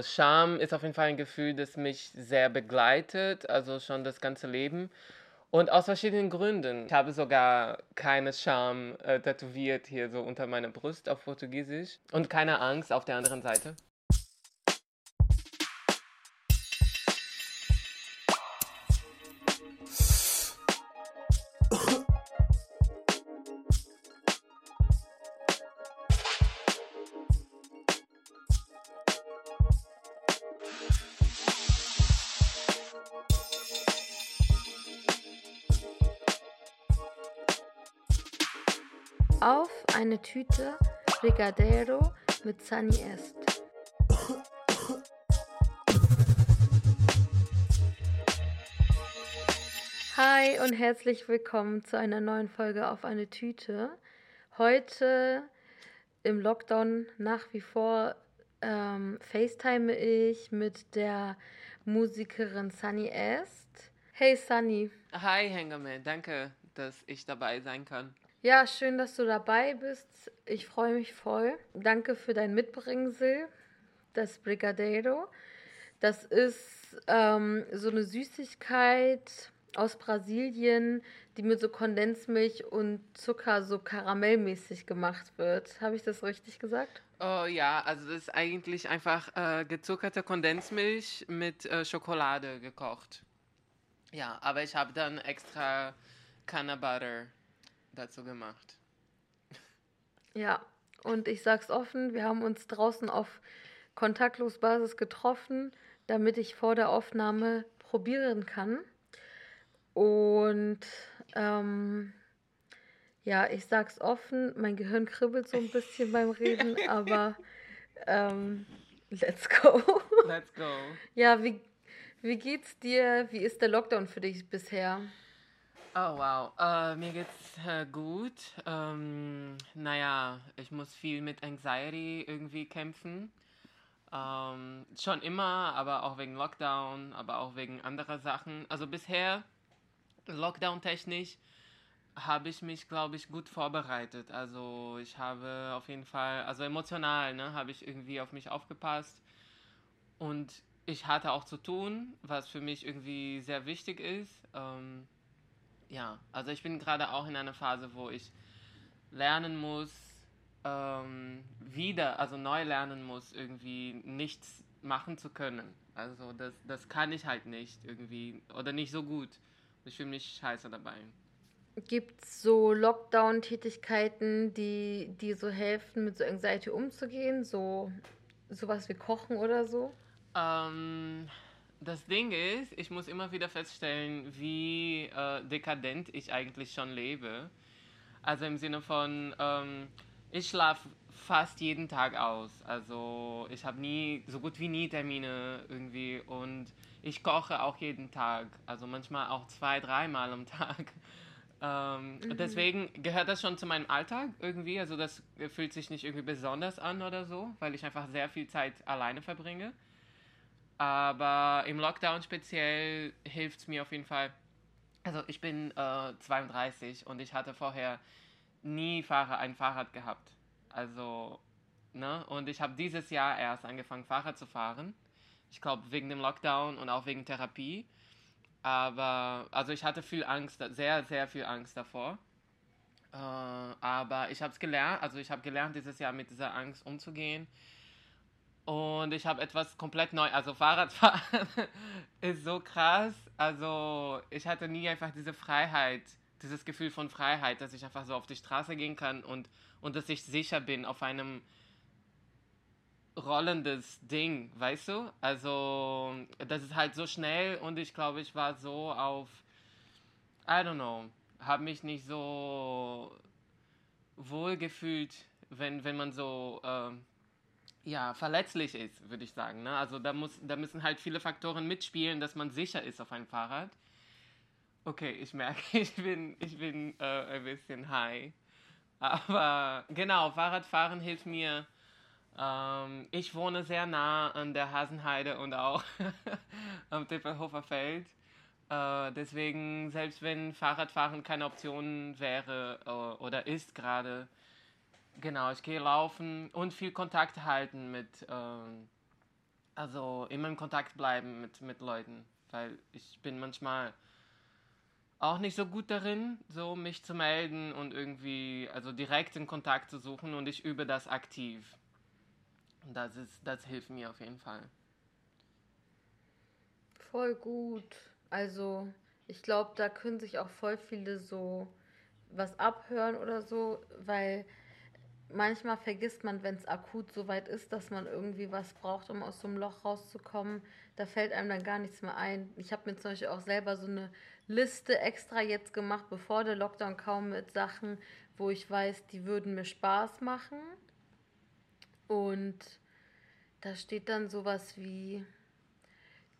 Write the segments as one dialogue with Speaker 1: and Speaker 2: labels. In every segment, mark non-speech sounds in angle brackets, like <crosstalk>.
Speaker 1: Also Scham ist auf jeden Fall ein Gefühl, das mich sehr begleitet, also schon das ganze Leben. Und aus verschiedenen Gründen. Ich habe sogar keine Scham äh, tätowiert hier so unter meiner Brust auf Portugiesisch und keine Angst auf der anderen Seite.
Speaker 2: Tüte Brigadeiro mit Sunny Est. Hi und herzlich willkommen zu einer neuen Folge auf eine Tüte. Heute im Lockdown nach wie vor ähm, FaceTime ich mit der Musikerin Sunny Est. Hey Sunny.
Speaker 1: Hi Hengame, danke, dass ich dabei sein kann.
Speaker 2: Ja, schön, dass du dabei bist. Ich freue mich voll. Danke für dein Mitbringsel, das Brigadeiro. Das ist ähm, so eine Süßigkeit aus Brasilien, die mit so Kondensmilch und Zucker so karamellmäßig gemacht wird. Habe ich das richtig gesagt?
Speaker 1: Oh ja, also das ist eigentlich einfach äh, gezuckerte Kondensmilch mit äh, Schokolade gekocht. Ja, aber ich habe dann extra Canna Butter dazu gemacht.
Speaker 2: Ja, und ich sag's offen, wir haben uns draußen auf Kontaktlosbasis getroffen, damit ich vor der Aufnahme probieren kann. Und ähm, ja, ich sag's offen, mein Gehirn kribbelt so ein bisschen beim <laughs> Reden, aber ähm, let's go.
Speaker 1: Let's go.
Speaker 2: Ja, wie, wie geht's dir? Wie ist der Lockdown für dich bisher?
Speaker 1: Oh wow, äh, mir geht's äh, gut. Ähm, naja, ich muss viel mit Anxiety irgendwie kämpfen. Ähm, schon immer, aber auch wegen Lockdown, aber auch wegen anderer Sachen. Also bisher, Lockdown-technisch, habe ich mich, glaube ich, gut vorbereitet. Also ich habe auf jeden Fall, also emotional, ne, habe ich irgendwie auf mich aufgepasst. Und ich hatte auch zu tun, was für mich irgendwie sehr wichtig ist. Ähm, ja, also ich bin gerade auch in einer Phase, wo ich lernen muss, ähm, wieder, also neu lernen muss, irgendwie nichts machen zu können. Also das, das kann ich halt nicht irgendwie oder nicht so gut. Ich fühle mich scheiße dabei.
Speaker 2: Gibt es so Lockdown-Tätigkeiten, die, die so helfen, mit so Anxiety umzugehen? So sowas wie Kochen oder so?
Speaker 1: Ähm, das Ding ist, ich muss immer wieder feststellen, wie äh, dekadent ich eigentlich schon lebe. Also im Sinne von, ähm, ich schlafe fast jeden Tag aus. Also ich habe nie, so gut wie nie Termine irgendwie und ich koche auch jeden Tag. Also manchmal auch zwei, dreimal am Tag. <laughs> Ähm, mhm. Deswegen gehört das schon zu meinem Alltag irgendwie. Also das fühlt sich nicht irgendwie besonders an oder so, weil ich einfach sehr viel Zeit alleine verbringe. Aber im Lockdown speziell hilft es mir auf jeden Fall. Also ich bin äh, 32 und ich hatte vorher nie Fahrer, ein Fahrrad gehabt. Also, ne? Und ich habe dieses Jahr erst angefangen, Fahrrad zu fahren. Ich glaube, wegen dem Lockdown und auch wegen Therapie. Aber, also ich hatte viel Angst, sehr, sehr viel Angst davor. Äh, aber ich habe es gelernt, also ich habe gelernt, dieses Jahr mit dieser Angst umzugehen. Und ich habe etwas komplett neu. Also Fahrradfahren <laughs> ist so krass. Also ich hatte nie einfach diese Freiheit, dieses Gefühl von Freiheit, dass ich einfach so auf die Straße gehen kann und, und dass ich sicher bin auf einem rollendes Ding, weißt du? Also das ist halt so schnell und ich glaube, ich war so auf, I don't know, habe mich nicht so wohl gefühlt, wenn, wenn man so... Äh, ja, verletzlich ist, würde ich sagen. Ne? Also da, muss, da müssen halt viele Faktoren mitspielen, dass man sicher ist auf einem Fahrrad. Okay, ich merke, <laughs> ich bin, ich bin äh, ein bisschen high. Aber genau, Fahrradfahren hilft mir. Ähm, ich wohne sehr nah an der Hasenheide und auch <laughs> am Tippelhofer Feld. Äh, deswegen, selbst wenn Fahrradfahren keine Option wäre äh, oder ist gerade, Genau, ich gehe laufen und viel Kontakt halten mit, ähm, also immer in Kontakt bleiben mit, mit Leuten, weil ich bin manchmal auch nicht so gut darin, so mich zu melden und irgendwie, also direkt in Kontakt zu suchen und ich übe das aktiv. Und das ist, das hilft mir auf jeden Fall.
Speaker 2: Voll gut. Also, ich glaube, da können sich auch voll viele so was abhören oder so, weil manchmal vergisst man, wenn es akut so weit ist, dass man irgendwie was braucht, um aus so einem Loch rauszukommen. Da fällt einem dann gar nichts mehr ein. Ich habe mir zum Beispiel auch selber so eine Liste extra jetzt gemacht, bevor der Lockdown kam, mit Sachen, wo ich weiß, die würden mir Spaß machen. Und da steht dann sowas wie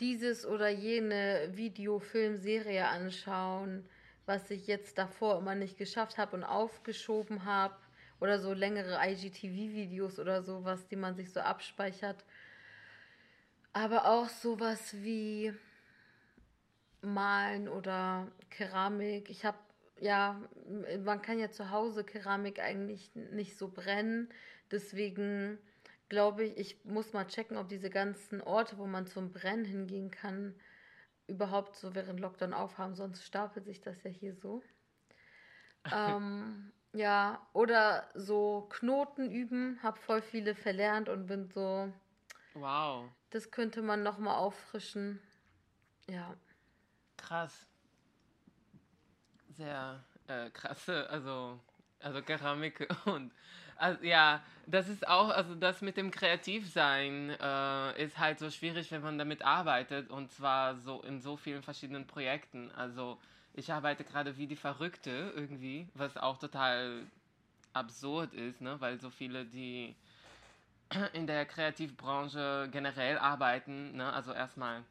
Speaker 2: dieses oder jene Video, Film, Serie anschauen, was ich jetzt davor immer nicht geschafft habe und aufgeschoben habe oder so längere IGTV-Videos oder sowas, die man sich so abspeichert. Aber auch sowas wie Malen oder Keramik. Ich habe, ja, man kann ja zu Hause Keramik eigentlich nicht so brennen. Deswegen glaube ich, ich muss mal checken, ob diese ganzen Orte, wo man zum Brennen hingehen kann, überhaupt so während Lockdown aufhaben. Sonst stapelt sich das ja hier so. ähm, ja, oder so Knoten üben, habe voll viele verlernt und bin so. Wow. Das könnte man nochmal auffrischen. Ja.
Speaker 1: Krass. Sehr äh, krasse, also, also Keramik <laughs> und also, ja, das ist auch, also das mit dem Kreativsein äh, ist halt so schwierig, wenn man damit arbeitet und zwar so in so vielen verschiedenen Projekten. Also ich arbeite gerade wie die Verrückte irgendwie, was auch total absurd ist, ne? weil so viele, die <clears throat> in der Kreativbranche generell arbeiten, ne? also erstmal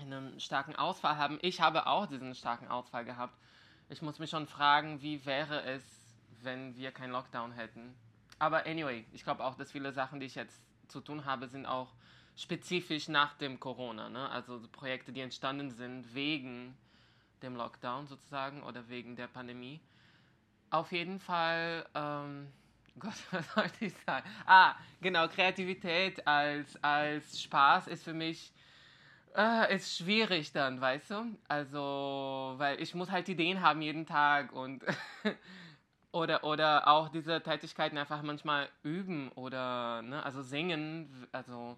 Speaker 1: einen starken Ausfall haben. Ich habe auch diesen starken Ausfall gehabt. Ich muss mich schon fragen, wie wäre es, wenn wir keinen Lockdown hätten. Aber anyway, ich glaube auch, dass viele Sachen, die ich jetzt zu tun habe, sind auch spezifisch nach dem Corona. Ne? Also Projekte, die entstanden sind wegen dem Lockdown sozusagen oder wegen der Pandemie. Auf jeden Fall, ähm, <laughs> Gott, was sollte ich sagen? Ah, genau, Kreativität als, als Spaß ist für mich äh, ist schwierig dann, weißt du? Also, weil ich muss halt Ideen haben jeden Tag und <laughs> oder, oder auch diese Tätigkeiten einfach manchmal üben oder, ne, also singen, also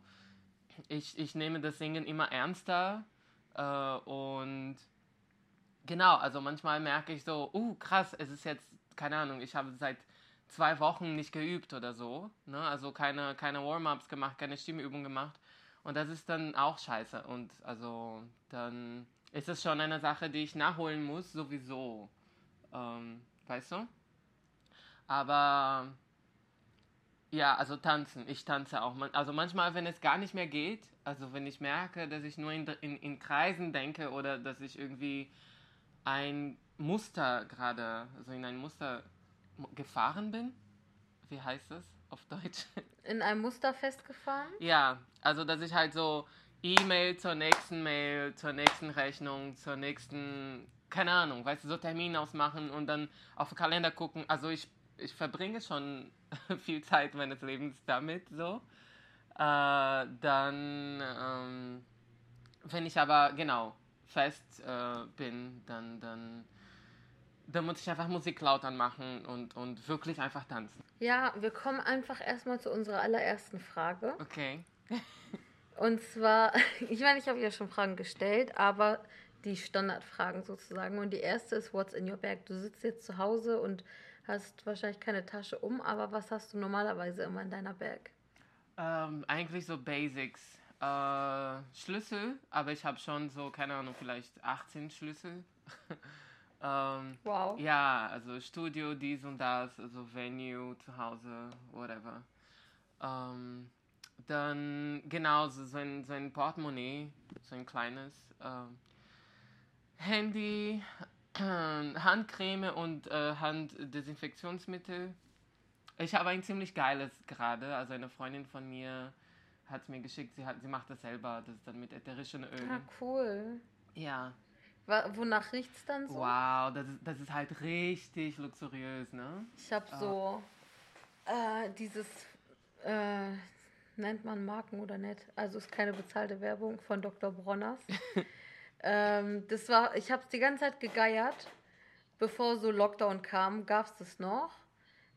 Speaker 1: ich, ich nehme das Singen immer ernster äh, und Genau, also manchmal merke ich so, uh, krass, es ist jetzt, keine Ahnung, ich habe seit zwei Wochen nicht geübt oder so. Ne? Also keine, keine Warm-ups gemacht, keine Stimmübung gemacht. Und das ist dann auch scheiße. Und also dann ist es schon eine Sache, die ich nachholen muss, sowieso. Ähm, weißt du? Aber ja, also tanzen. Ich tanze auch. Also manchmal, wenn es gar nicht mehr geht, also wenn ich merke, dass ich nur in, in, in Kreisen denke oder dass ich irgendwie ein Muster gerade, also in ein Muster gefahren bin. Wie heißt das auf Deutsch? <laughs>
Speaker 2: In einem Muster festgefahren?
Speaker 1: Ja, also dass ich halt so E-Mail zur nächsten Mail, zur nächsten Rechnung, zur nächsten, keine Ahnung, weißt du, so Termin ausmachen und dann auf den Kalender gucken. Also ich, ich verbringe schon <laughs> viel Zeit meines Lebens damit so. Äh, dann, ähm, wenn ich aber, genau, fest äh, bin, dann, dann, dann muss ich einfach Musik laut anmachen und, und wirklich einfach tanzen.
Speaker 2: Ja, wir kommen einfach erstmal zu unserer allerersten Frage.
Speaker 1: Okay.
Speaker 2: und zwar, <laughs> ich meine, ich habe ja schon Fragen gestellt, aber die Standardfragen sozusagen. Und die erste ist, what's in your bag? Du sitzt jetzt zu Hause und hast wahrscheinlich keine Tasche um, aber was hast du normalerweise immer in deiner Bag?
Speaker 1: Ähm, eigentlich so Basics. Äh, Schlüssel, aber ich habe schon so, keine Ahnung, vielleicht 18 Schlüssel. <laughs> ähm, wow. Ja, also Studio, dies und das, also Venue, zu Hause, whatever. Ähm, dann genau so ein, so ein Portemonnaie, so ein kleines. Ähm, Handy, äh, <clears throat> Handcreme und äh, Handdesinfektionsmittel. Ich habe ein ziemlich geiles gerade. Also eine Freundin von mir hat es mir geschickt, sie, hat, sie macht das selber, das ist dann mit ätherischen Ölen.
Speaker 2: Ah, cool.
Speaker 1: Ja.
Speaker 2: Wonach riecht es dann so?
Speaker 1: Wow, das ist, das ist halt richtig luxuriös, ne?
Speaker 2: Ich habe so äh, dieses, äh, nennt man Marken oder nicht. Also ist keine bezahlte Werbung von Dr. Bronners. <laughs> ähm, das war, ich habe es die ganze Zeit gegeiert. Bevor so Lockdown kam, gab es das noch.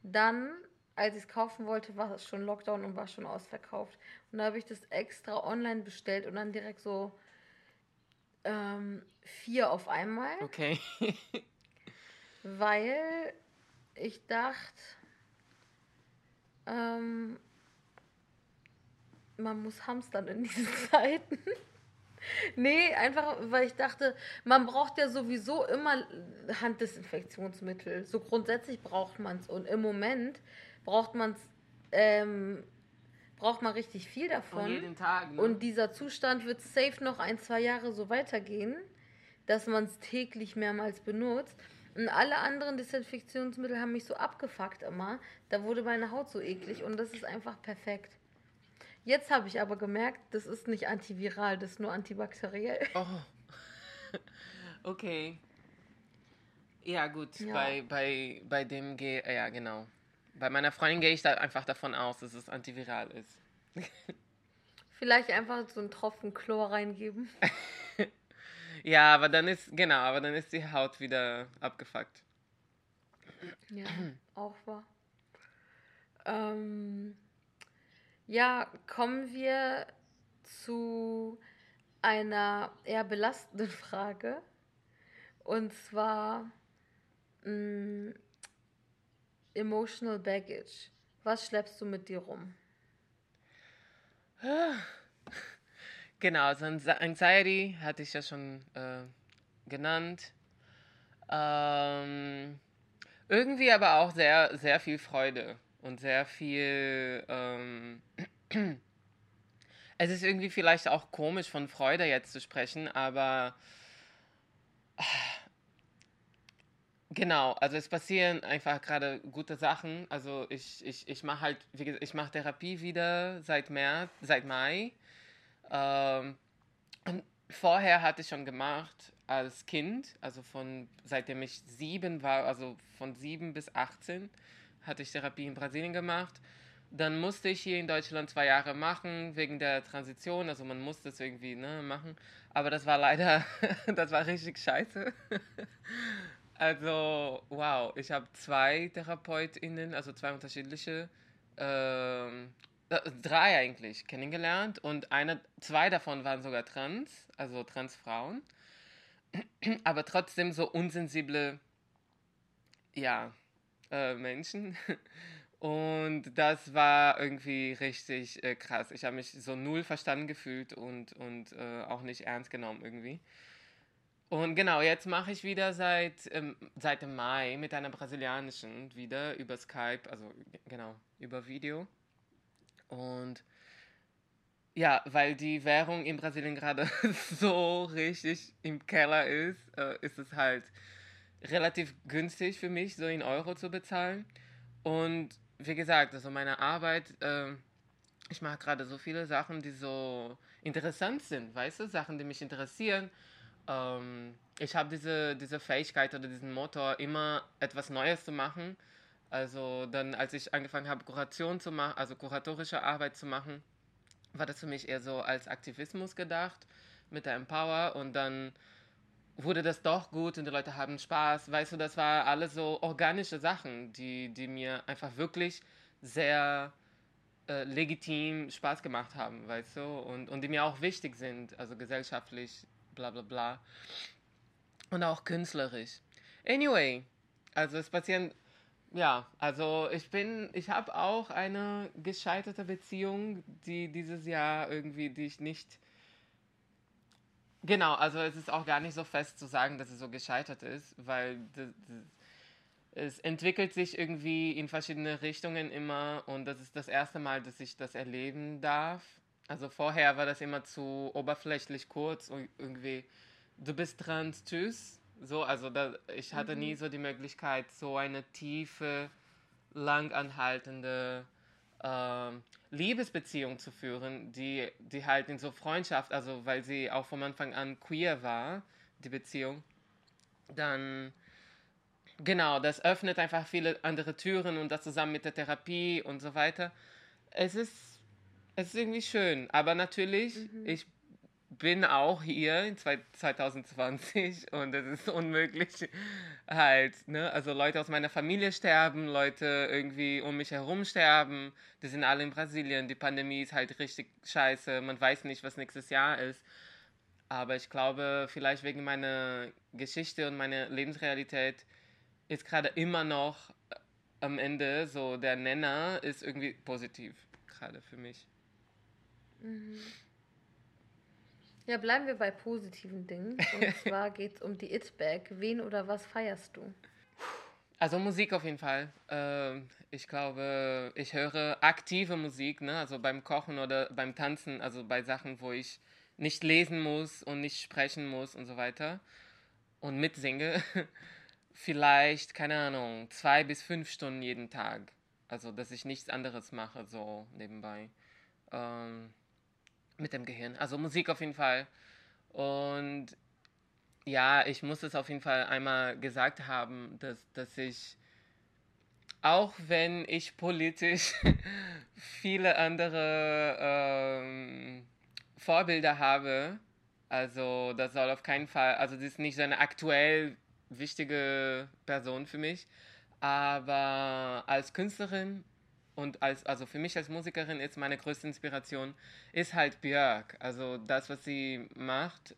Speaker 2: Dann, als ich es kaufen wollte, war es schon Lockdown und war schon ausverkauft. Und da habe ich das extra online bestellt und dann direkt so ähm, vier auf einmal.
Speaker 1: Okay. <laughs>
Speaker 2: weil ich dachte, ähm, man muss hamstern in diesen <laughs> Zeiten. nee, einfach, weil ich dachte, man braucht ja sowieso immer Handdesinfektionsmittel. So grundsätzlich braucht man es. Und im Moment braucht man es, ähm, braucht man richtig viel davon. Und
Speaker 1: jeden Tag. Ne?
Speaker 2: Und dieser Zustand wird safe noch ein, zwei Jahre so weitergehen, dass man es täglich mehrmals benutzt. Und alle anderen Desinfektionsmittel haben mich so abgefuckt immer. Da wurde meine Haut so eklig und das ist einfach perfekt. Jetzt habe ich aber gemerkt, das ist nicht antiviral, das ist nur antibakteriell.
Speaker 1: Oh. <laughs> Okay. Ja, gut. Ja. Bei, bei, bei dem gehe ja genau. Bei meiner Freundin gehe ich da einfach davon aus, dass es antiviral ist.
Speaker 2: Vielleicht einfach so einen Tropfen Chlor reingeben. <laughs>
Speaker 1: ja, aber dann ist, genau, aber dann ist die Haut wieder abgefuckt.
Speaker 2: Ja, auch wahr. Ähm, ja, kommen wir zu einer eher belastenden <laughs> Frage. Und zwar mh, mm, Emotional Baggage. Was schleppst du mit dir rum? <sighs>
Speaker 1: Genau, also Anxiety hatte ich ja schon äh, genannt. Ähm, irgendwie aber auch sehr, sehr viel Freude und sehr viel. Ähm, <clears throat> es ist irgendwie vielleicht auch komisch von Freude jetzt zu sprechen, aber genau, also es passieren einfach gerade gute Sachen. Also ich, ich, ich mache halt, wie gesagt, ich mache Therapie wieder seit März, seit Mai. Ähm, und vorher hatte ich schon gemacht als Kind, also von seitdem ich sieben war, also von sieben bis 18 hatte ich Therapie in Brasilien gemacht. Dann musste ich hier in Deutschland zwei Jahre machen, wegen der Transition. Also man musste es irgendwie ne, machen. Aber das war leider, <laughs> das war richtig scheiße. Also, wow, ich habe zwei TherapeutInnen, also zwei unterschiedliche, ähm, äh, drei eigentlich kennengelernt und eine, zwei davon waren sogar trans, also Transfrauen. <clears throat> Aber trotzdem so unsensible, ja, äh, Menschen. <laughs> Und das war irgendwie richtig äh, krass. Ich habe mich so null verstanden gefühlt und, und äh, auch nicht ernst genommen irgendwie. Und genau, jetzt mache ich wieder seit, ähm, seit dem Mai mit einer brasilianischen wieder über Skype, also genau, über Video. Und ja, weil die Währung in Brasilien gerade <laughs> so richtig im Keller ist, äh, ist es halt relativ günstig für mich, so in Euro zu bezahlen. Und wie gesagt, also meine Arbeit, äh, ich mache gerade so viele Sachen, die so interessant sind, weißt du, Sachen, die mich interessieren. Ähm, ich habe diese, diese Fähigkeit oder diesen Motor, immer etwas Neues zu machen. Also dann, als ich angefangen habe, Kuration zu machen, also kuratorische Arbeit zu machen, war das für mich eher so als Aktivismus gedacht mit der Empower und dann wurde das doch gut und die Leute haben Spaß. Weißt du, das war alles so organische Sachen, die, die mir einfach wirklich sehr äh, legitim Spaß gemacht haben, weißt du, und, und die mir auch wichtig sind, also gesellschaftlich, bla bla bla. Und auch künstlerisch. Anyway, also es passieren, ja, also ich bin, ich habe auch eine gescheiterte Beziehung, die dieses Jahr irgendwie, die ich nicht Genau, also es ist auch gar nicht so fest zu sagen, dass es so gescheitert ist, weil das, das, es entwickelt sich irgendwie in verschiedene Richtungen immer und das ist das erste Mal, dass ich das erleben darf. Also vorher war das immer zu oberflächlich kurz und irgendwie, du bist trans, tschüss. So, also da, ich hatte mhm. nie so die Möglichkeit, so eine tiefe, langanhaltende ähm, Liebesbeziehung zu führen, die, die halt in so Freundschaft, also weil sie auch vom Anfang an queer war, die Beziehung, dann genau, das öffnet einfach viele andere Türen und das zusammen mit der Therapie und so weiter. Es ist, Es ist irgendwie schön, aber natürlich, mhm. ich bin auch hier in 2020 <laughs> und es ist unmöglich halt, ne? Also Leute aus meiner Familie sterben, Leute irgendwie um mich herum sterben, die sind alle in Brasilien, die Pandemie ist halt richtig scheiße, man weiß nicht, was nächstes Jahr ist. Aber ich glaube, vielleicht wegen meiner Geschichte und meiner Lebensrealität ist gerade immer noch am Ende so der Nenner ist irgendwie positiv, gerade für mich.
Speaker 2: Mhm. Ja, bleiben wir bei positiven Dingen. Und <laughs> zwar geht es um die It-Bag. Wen oder was feierst du?
Speaker 1: Also Musik auf jeden Fall. Ähm, ich glaube, ich höre aktive Musik, ne? also beim Kochen oder beim Tanzen, also bei Sachen, wo ich nicht lesen muss und nicht sprechen muss und so weiter und mitsinge. <laughs> Vielleicht, keine Ahnung, zwei bis fünf Stunden jeden Tag. Also, dass ich nichts anderes mache, so nebenbei. Ähm, mit dem Gehirn. Also Musik auf jeden Fall. Und ja, ich muss es auf jeden Fall einmal gesagt haben, dass, dass ich, auch wenn ich politisch <laughs> viele andere ähm, Vorbilder habe, also das soll auf keinen Fall, also das ist nicht so eine aktuell wichtige Person für mich, aber als Künstlerin und als, also für mich als Musikerin ist meine größte Inspiration, ist halt Björk. Also das, was sie macht,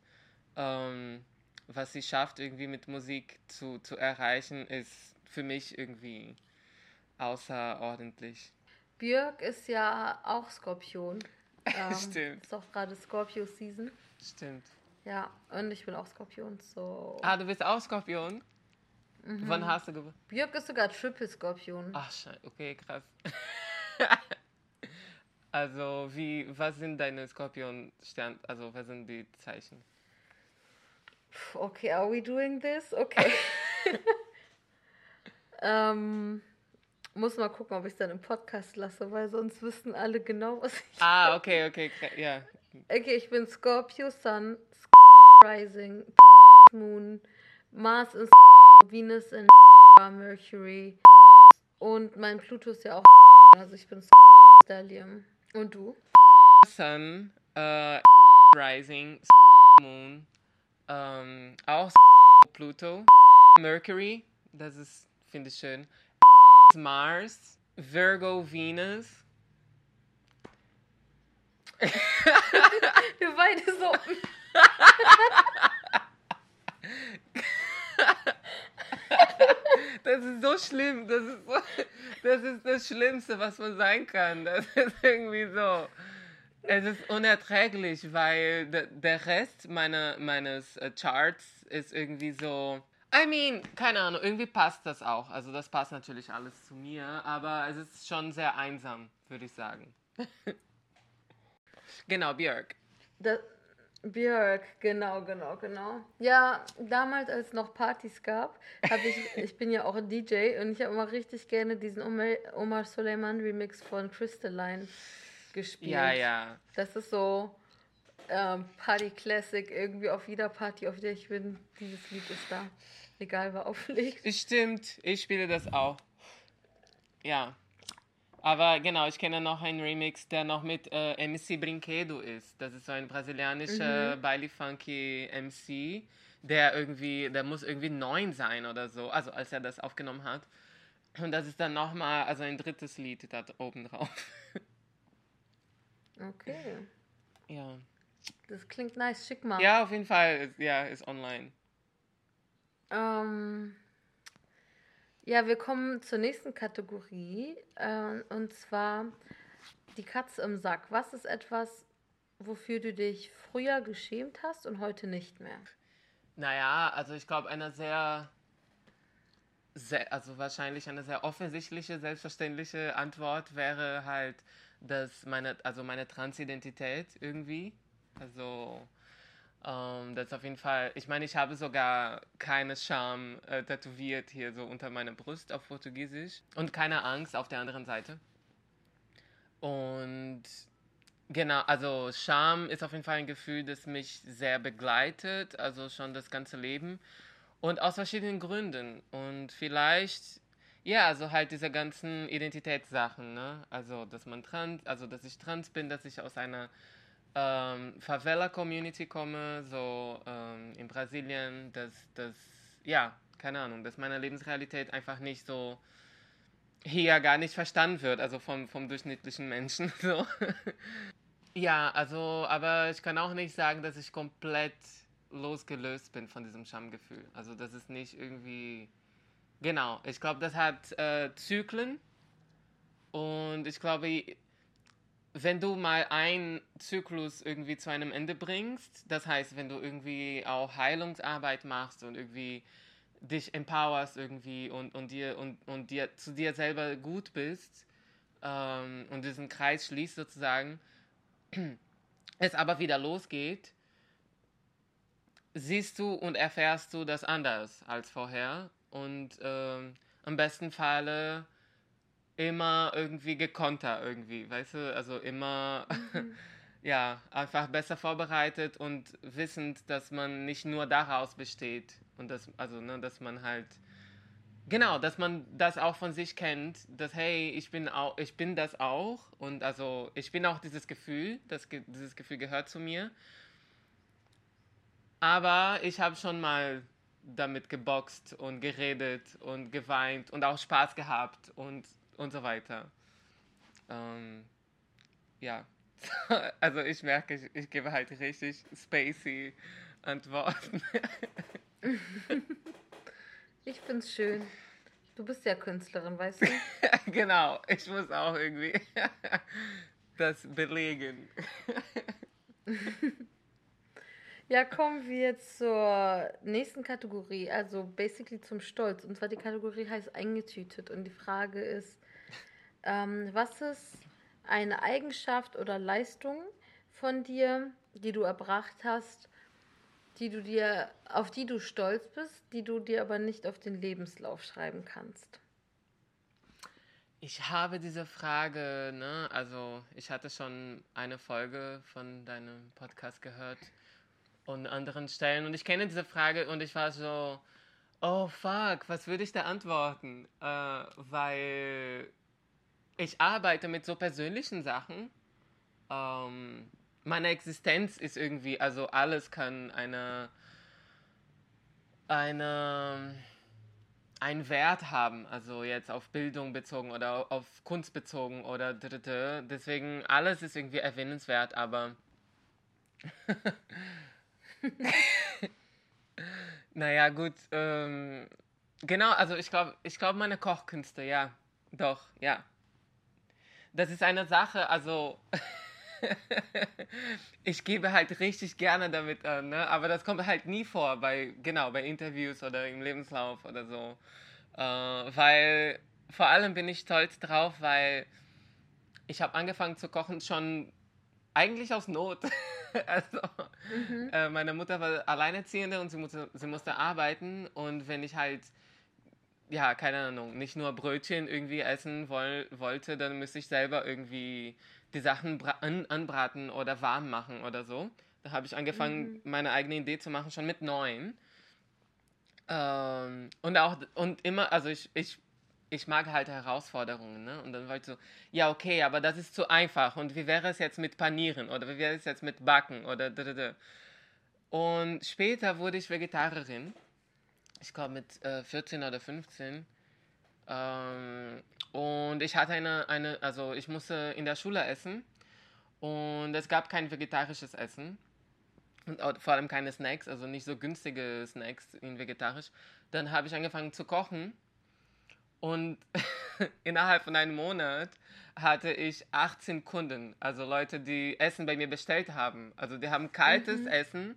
Speaker 1: ähm, was sie schafft, irgendwie mit Musik zu, zu erreichen, ist für mich irgendwie außerordentlich.
Speaker 2: Björk ist ja auch Skorpion. <laughs>
Speaker 1: Ähm, Stimmt.
Speaker 2: Ist auch gerade Scorpio-Season.
Speaker 1: Stimmt.
Speaker 2: Ja, und ich bin auch Skorpion, so.
Speaker 1: Ah, du bist auch Skorpion? Mhm. Wann hast du gewonnen?
Speaker 2: Björk ist sogar Triple-Skorpion.
Speaker 1: Ach, scheiße. Okay, krass. <laughs> also, wie, was sind deine Skorpion-Stern, also was sind die Zeichen?
Speaker 2: Okay, are we doing this? Okay. <laughs> ähm, muss mal gucken, ob ich es dann im Podcast lasse, weil sonst wissen alle genau, was ich.
Speaker 1: Ah, okay, okay, ja.
Speaker 2: Okay, ich bin Scorpio Sun, Rising, Moon, Mars ist Venus in Mercury und mein Pluto ist ja auch also ich bin Stellium. Und du?
Speaker 1: Sun, uh, Rising, Moon, um, auch Pluto, Mercury, das ist, finde ich schön, Mars, Virgo, Venus.
Speaker 2: Wir beide so. <laughs>
Speaker 1: Das ist so schlimm. Das ist, so, <laughs> das ist das Schlimmste, was man sein kann. <laughs> Das ist irgendwie so. Es ist unerträglich, weil der Rest meiner, meines äh, Charts ist irgendwie so. I mean, keine Ahnung, irgendwie passt das auch. Also das passt natürlich alles zu mir, aber es ist schon sehr einsam, würde ich sagen. <laughs> genau, Björk.
Speaker 2: Das, Björk, genau, genau, genau. Ja, damals, als es noch Partys gab, habe ich, <laughs> ich bin ja auch ein DJ und ich habe immer richtig gerne diesen Omar, Omar Soleiman Remix von Crystalline gespielt.
Speaker 1: Ja, ja.
Speaker 2: Das ist so ähm, Party Classic, irgendwie auf jeder Party, auf der ich bin, dieses Lied ist da. Egal, wer auflegt.
Speaker 1: Stimmt, ich spiele das auch. Ja. Aber genau, ich kenne noch einen Remix, der noch mit äh, MC Brinquedo ist. Das ist so ein brasilianischer mhm. Baile Funky MC, der irgendwie, der muss irgendwie neun sein oder so, also als er das aufgenommen hat. Und das ist dann nochmal, also ein drittes Lied da oben drauf.
Speaker 2: Okay. <laughs>
Speaker 1: Ja.
Speaker 2: Das klingt nice, schick mal.
Speaker 1: Ja, auf jeden Fall, ja, ist online.
Speaker 2: Ähm, ja, wir kommen zur nächsten Kategorie äh, und zwar die Katze im Sack. Was ist etwas, wofür du dich früher geschämt hast und heute nicht mehr?
Speaker 1: Naja, also ich glaube, eine sehr, sehr, also wahrscheinlich eine sehr offensichtliche, selbstverständliche Antwort wäre halt, dass meine, also meine Transidentität irgendwie, also ähm, das ist auf jeden Fall, ich meine, ich habe sogar keine Scham äh, tätowiert hier so unter meiner Brust auf Portugiesisch und keine Angst auf der anderen Seite. Und genau, also Scham ist auf jeden Fall ein Gefühl, das mich sehr begleitet, also schon das ganze Leben und aus verschiedenen Gründen. Und vielleicht, ja, also halt diese ganzen Identitätssachen, ne? Also, dass man trans, also dass ich trans bin, dass ich aus einer ähm, Favela-Community komme, so ähm, in Brasilien, dass das, ja, keine Ahnung, dass meine Lebensrealität einfach nicht so hier gar nicht verstanden wird, also vom, vom durchschnittlichen Menschen. <laughs> So. ja, also, aber ich kann auch nicht sagen, dass ich komplett losgelöst bin von diesem Schamgefühl. Also, das ist nicht irgendwie. Genau, ich glaube, das hat äh, Zyklen. Und ich glaube, wenn du mal einen Zyklus irgendwie zu einem Ende bringst, das heißt, wenn du irgendwie auch Heilungsarbeit machst und irgendwie dich empowerst irgendwie und, und, dir, und, und dir zu dir selber gut bist ähm, und diesen Kreis schließt sozusagen, <clears throat> es aber wieder losgeht, siehst du und erfährst du das anders als vorher. Und ähm, im besten Falle immer irgendwie gekonter irgendwie, weißt du, also immer mhm. <laughs> ja, einfach besser vorbereitet und wissend, dass man nicht nur daraus besteht und das, also, ne, dass man halt, genau, dass man das auch von sich kennt, dass, hey, ich bin auch, ich bin das auch und also, ich bin auch dieses Gefühl, das, dieses Gefühl gehört zu mir. Aber ich habe schon mal damit geboxt und geredet und geweint und auch Spaß gehabt und, und so weiter. Ähm, ja, <laughs> also ich merke, ich, ich gebe halt richtig spacey Antworten. <laughs>
Speaker 2: ich find's schön. Du bist ja Künstlerin, weißt du? <laughs>
Speaker 1: genau, ich muss auch irgendwie das belegen.
Speaker 2: ja, kommen wir zur nächsten Kategorie, also basically zum Stolz. Und zwar die Kategorie heißt eingetütet. Und die Frage ist, ähm, was ist eine Eigenschaft oder Leistung von dir, die du erbracht hast, die du dir, auf die du stolz bist, die du dir aber nicht auf den Lebenslauf schreiben kannst?
Speaker 1: Ich habe diese Frage, ne, also ich hatte schon eine Folge von deinem Podcast gehört und anderen Stellen und ich kenne diese Frage und ich war so, oh fuck, was würde ich da antworten? Äh, weil ich arbeite mit so persönlichen Sachen. Ähm, meine Existenz ist irgendwie, also alles kann eine, eine, einen Wert haben, also jetzt auf Bildung bezogen oder auf Kunst bezogen oder dritte. Deswegen alles ist irgendwie erwähnenswert, aber <laughs> naja, gut. Ähm, genau, also ich glaube, ich glaube meine Kochkünste, ja. Doch, ja das ist eine Sache, also <laughs> ich gebe halt richtig gerne damit an, ne? aber das kommt halt nie vor bei, genau, bei Interviews oder im Lebenslauf oder so. Äh, weil vor allem bin ich stolz drauf, weil ich habe angefangen zu kochen schon eigentlich aus Not. <laughs> also mhm. äh, meine Mutter war Alleinerziehende und sie musste, sie musste arbeiten und wenn ich halt ja, keine Ahnung, nicht nur Brötchen irgendwie essen woll, wollte, dann müsste ich selber irgendwie die Sachen an, anbraten oder warm machen oder so. Da habe ich angefangen, mhm. meine eigene Idee zu machen, schon mit neun. Ähm, und auch, und immer, also ich, ich, ich mag halt Herausforderungen, ne? Und dann war ich so, ja, okay, aber das ist zu einfach. Und wie wäre es jetzt mit Panieren? Oder wie wäre es jetzt mit Backen? Oder Und später wurde ich Vegetarierin ich glaube mit äh, 14 oder 15. Ähm, und ich hatte eine, eine, also ich musste in der Schule essen und es gab kein vegetarisches Essen und vor allem keine Snacks, also nicht so günstige Snacks in vegetarisch. Dann habe ich angefangen zu kochen und <laughs> innerhalb von einem Monat hatte ich 18 Kunden, also Leute, die Essen bei mir bestellt haben. Also die haben kaltes mhm. Essen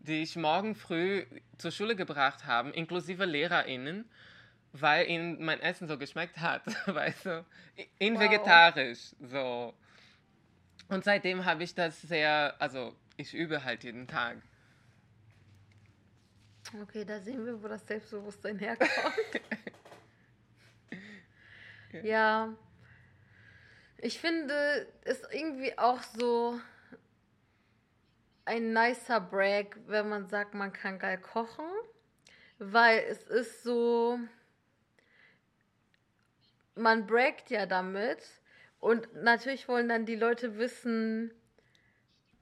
Speaker 1: die ich morgen früh zur Schule gebracht habe, inklusive LehrerInnen, weil ihnen mein Essen so geschmeckt hat, <laughs> weißt du, in wow. vegetarisch, so. Und seitdem habe ich das sehr, also ich übe halt jeden Tag.
Speaker 2: Okay, da sehen wir, wo das Selbstbewusstsein herkommt. <laughs> ja, ich finde es irgendwie auch so ein nicer Brag, wenn man sagt, man kann geil kochen, weil es ist so, man braggt ja damit und natürlich wollen dann die Leute wissen,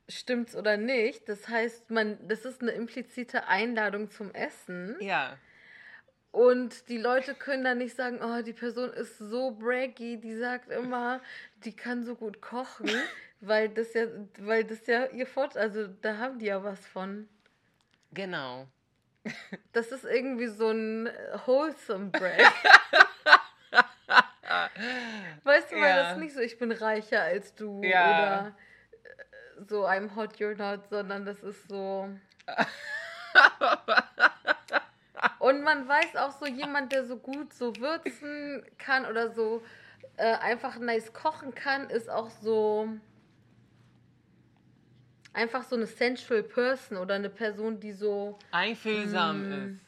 Speaker 2: stimmt's oder nicht. Das heißt, man, das ist eine implizite Einladung zum Essen.
Speaker 1: Ja.
Speaker 2: Und die Leute können dann nicht sagen, oh, die Person ist so braggy, die sagt immer, die kann so gut kochen, <laughs> weil das ja, weil das ja ihr Vorteil, also da haben die ja was von.
Speaker 1: Genau.
Speaker 2: Das ist irgendwie so ein wholesome Brag. <laughs> weißt du mal, ja. das ist nicht so, ich bin reicher als du ja. oder äh, so I'm hot, you're not, sondern das ist so. <laughs> Und man weiß auch so, jemand, der so gut so würzen kann oder so äh, einfach nice kochen kann, ist auch so einfach so eine sensual person oder eine Person, die so
Speaker 1: einfühlsam mh, ist.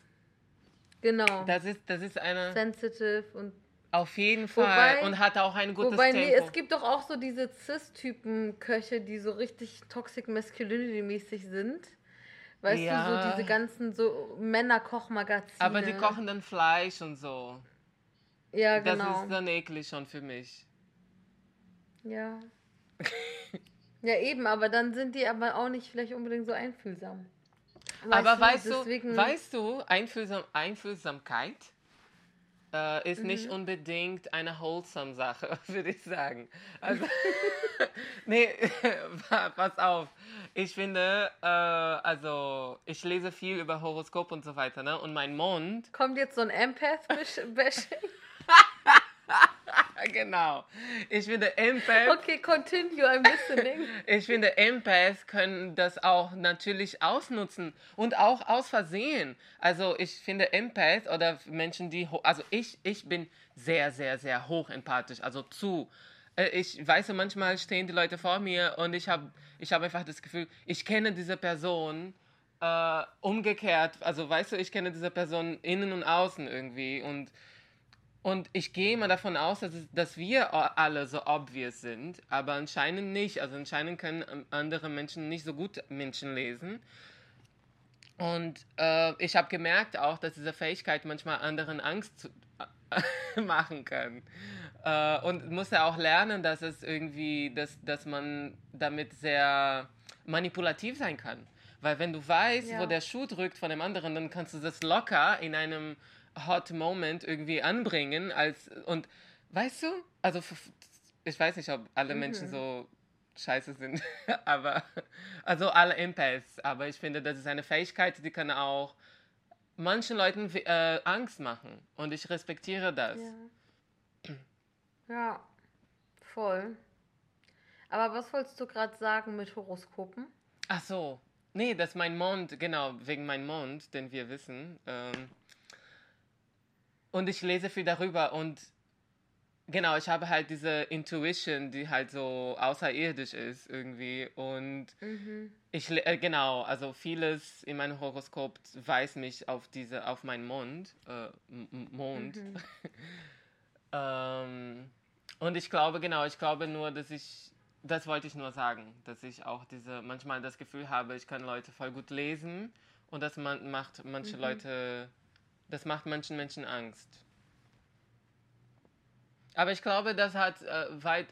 Speaker 2: Genau.
Speaker 1: Das ist, das ist eine
Speaker 2: sensitive und
Speaker 1: auf jeden Fall wobei, und hat auch ein gutes wobei, Tempo. Nee,
Speaker 2: es gibt doch auch so diese Cis-Typen Köche, die so richtig toxic masculinity mäßig sind. Weißt ja. du, so diese ganzen so Männer-Kochmagazine.
Speaker 1: Aber die kochen dann Fleisch und so.
Speaker 2: Ja, genau.
Speaker 1: Das ist dann eklig schon für mich.
Speaker 2: Ja. <laughs> ja, eben, aber dann sind die aber auch nicht vielleicht unbedingt so einfühlsam.
Speaker 1: Weißt aber du, weißt, du, weißt du, Einfühlsam, Einfühlsamkeit äh, ist mhm. nicht unbedingt eine wholesome Sache, <laughs> würde ich sagen. Also, <laughs> <laughs> nee, pass auf. Ich finde, äh, also, ich lese viel über Horoskop und so weiter, ne? Und mein Mond.
Speaker 2: Kommt jetzt so ein Empath-Bashing?
Speaker 1: Genau. Ich finde Empaths.
Speaker 2: Okay, continue, I'm listening. <laughs>
Speaker 1: ich finde Empaths können das auch natürlich ausnutzen und auch aus Versehen. Also ich finde Empaths oder Menschen, die, also ich, ich bin sehr, sehr, sehr hoch empathisch, also zu. Äh, ich weiß, manchmal stehen die Leute vor mir und ich habe ich hab einfach das Gefühl, ich kenne diese Person äh, umgekehrt. Also weißt du, ich kenne diese Person innen und außen irgendwie und und ich gehe mal davon aus, dass, es, dass wir alle so obvious sind, aber anscheinend nicht. Also anscheinend können ähm, andere Menschen nicht so gut Menschen lesen. Und äh, ich habe gemerkt auch, dass diese Fähigkeit manchmal anderen Angst zu, äh, <laughs> machen kann. Äh, und musste auch lernen, dass es irgendwie, dass, dass man damit sehr manipulativ sein kann. Weil wenn du weißt, ja. wo der Schuh drückt von dem anderen, dann kannst du das locker in einem Hot Moment irgendwie anbringen als und weißt du, also ich weiß nicht, ob alle mhm. Menschen so scheiße sind, <laughs> aber also alle Empaths, aber ich finde, das ist eine Fähigkeit, die kann auch manchen Leuten äh, Angst machen und ich respektiere das.
Speaker 2: Ja, ja voll. Aber was wolltest du gerade sagen mit Horoskopen?
Speaker 1: Ach so, nee, das ist mein Mond, genau, wegen meinem Mond, den wir wissen. Ähm, und ich lese viel darüber und genau, ich habe halt diese Intuition, die halt so außerirdisch ist irgendwie. Und mhm. ich, äh, genau, also vieles in meinem Horoskop weist mich auf diese, auf meinen Mond, äh, Mond. Mhm. <laughs> ähm, und ich glaube, genau, ich glaube nur, dass ich, das wollte ich nur sagen, dass ich auch diese, manchmal das Gefühl habe, ich kann Leute voll gut lesen und das man, macht manche mhm. Leute das macht manchen Menschen Angst. Aber ich glaube, das hat äh, weit.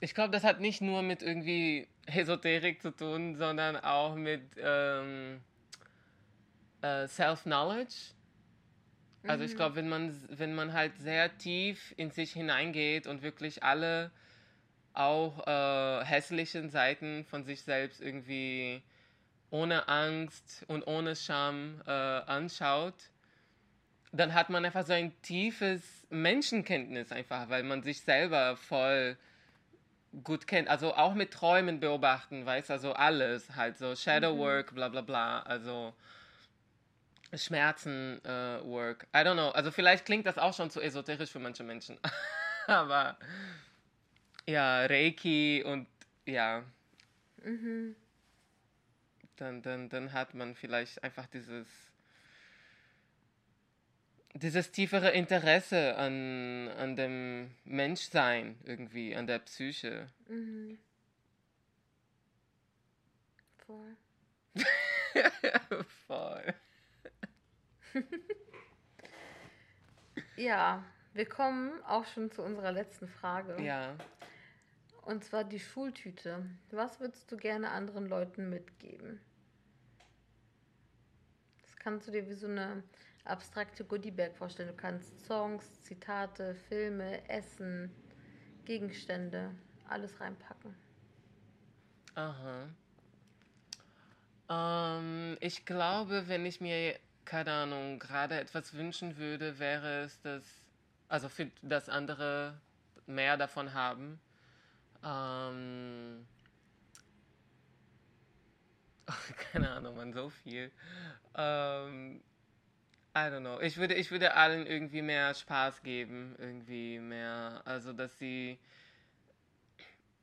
Speaker 1: Ich glaube, das hat nicht nur mit irgendwie Esoterik zu tun, sondern auch mit ähm, äh, Self-Knowledge. Also ich mhm. glaube, wenn man, wenn man halt sehr tief in sich hineingeht und wirklich alle auch äh, hässlichen Seiten von sich selbst irgendwie ohne Angst und ohne Scham äh, anschaut, dann hat man einfach so ein tiefes Menschenkenntnis einfach, weil man sich selber voll gut kennt. Also auch mit Träumen beobachten, weiß also alles, halt so Shadowwork, mhm. bla bla bla, also Schmerzenwork. Äh, I don't know. Also vielleicht klingt das auch schon zu esoterisch für manche Menschen. <laughs> Aber ja, Reiki und ja. Mhm dann, dann, dann hat man vielleicht einfach dieses, dieses tiefere Interesse an, an dem Menschsein irgendwie, an der Psyche. Mhm.
Speaker 2: Voll. <laughs>
Speaker 1: Voll.
Speaker 2: ja, Wir kommen auch schon zu unserer letzten Frage.
Speaker 1: Ja.
Speaker 2: Und zwar die Schultüte. Was würdest du gerne anderen Leuten mitgeben? Das kannst du dir wie so eine abstrakte Goodiebag vorstellen. Du kannst Songs, Zitate, Filme, Essen, Gegenstände, alles reinpacken.
Speaker 1: Aha. Ähm, ich glaube, wenn ich mir, keine Ahnung, gerade etwas wünschen würde, wäre es, dass, also für das andere mehr davon haben. Ähm, <laughs> keine Ahnung, man, so viel. Ähm, I don't know. Ich würde, ich würde allen irgendwie mehr Spaß geben, irgendwie mehr, also dass sie,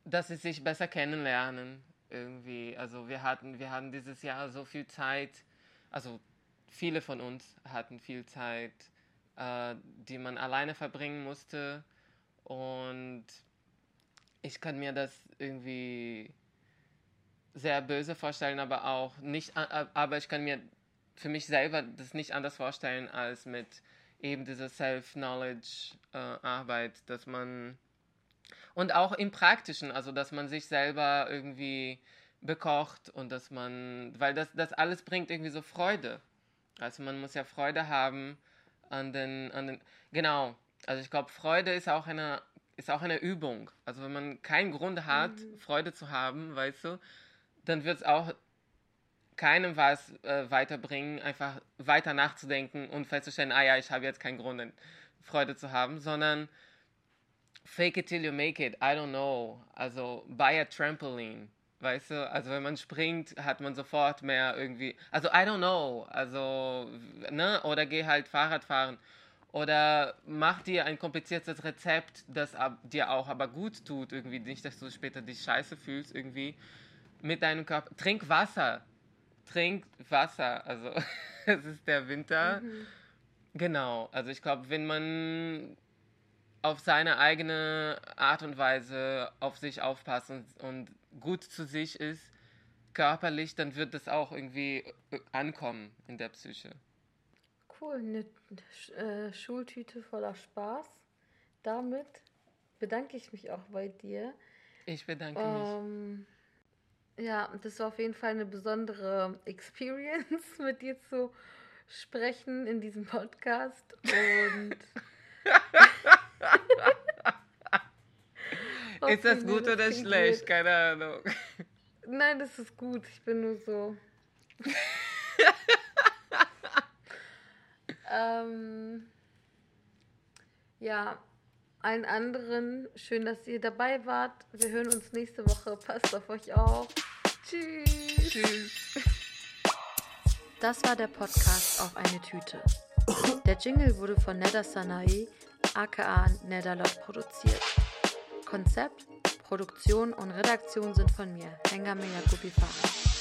Speaker 1: dass sie sich besser kennenlernen, irgendwie. Also wir hatten, wir hatten dieses Jahr so viel Zeit, also viele von uns hatten viel Zeit, äh, die man alleine verbringen musste und ich kann mir das irgendwie sehr böse vorstellen, aber auch nicht, aber ich kann mir für mich selber das nicht anders vorstellen als mit eben dieser Self-Knowledge-Arbeit, äh, dass man und auch im Praktischen, also dass man sich selber irgendwie bekocht und dass man, weil das, das alles bringt irgendwie so Freude. Also man muss ja Freude haben an den, an den, genau. Also ich glaube, Freude ist auch eine, ist auch eine Übung. Also wenn man keinen Grund hat, mhm. Freude zu haben, weißt du, dann wird es auch keinem was äh, weiterbringen, einfach weiter nachzudenken und festzustellen, ah ja, ich habe jetzt keinen Grund, Freude zu haben, sondern fake it till you make it, I don't know. Also buy a trampoline, weißt du? Also wenn man springt, hat man sofort mehr irgendwie, also I don't know, also, ne? Oder geh halt Fahrrad fahren. Oder mach dir ein kompliziertes Rezept, das dir auch aber gut tut, irgendwie nicht, dass du später dich scheiße fühlst, irgendwie mit deinem Körper. Trink Wasser, trink Wasser. Also <laughs> es ist der Winter. Mhm. Genau. Also ich glaube, wenn man auf seine eigene Art und Weise auf sich aufpasst und, und gut zu sich ist, körperlich, dann wird das auch irgendwie äh, ankommen in der Psyche.
Speaker 2: Cool, eine äh, Schultüte voller Spaß. Damit bedanke ich mich auch bei dir.
Speaker 1: Ich bedanke ähm, mich.
Speaker 2: Ja, das war auf jeden Fall eine besondere Experience, <laughs> mit dir zu sprechen in diesem Podcast. Und <laughs>
Speaker 1: ist das gut oder schlecht? Gut. Keine Ahnung.
Speaker 2: Nein, das ist gut. Ich bin nur so. <laughs> ähm, ja, allen anderen, schön, dass ihr dabei wart. Wir hören uns nächste Woche. Passt auf euch auf. Tschüss. Tschüss. Das war der Podcast auf eine Tüte. Der Jingle wurde von Neda Sanae, aka Nedalot, produziert. Konzept, Produktion und Redaktion sind von mir, Hengame Yakubi Farah.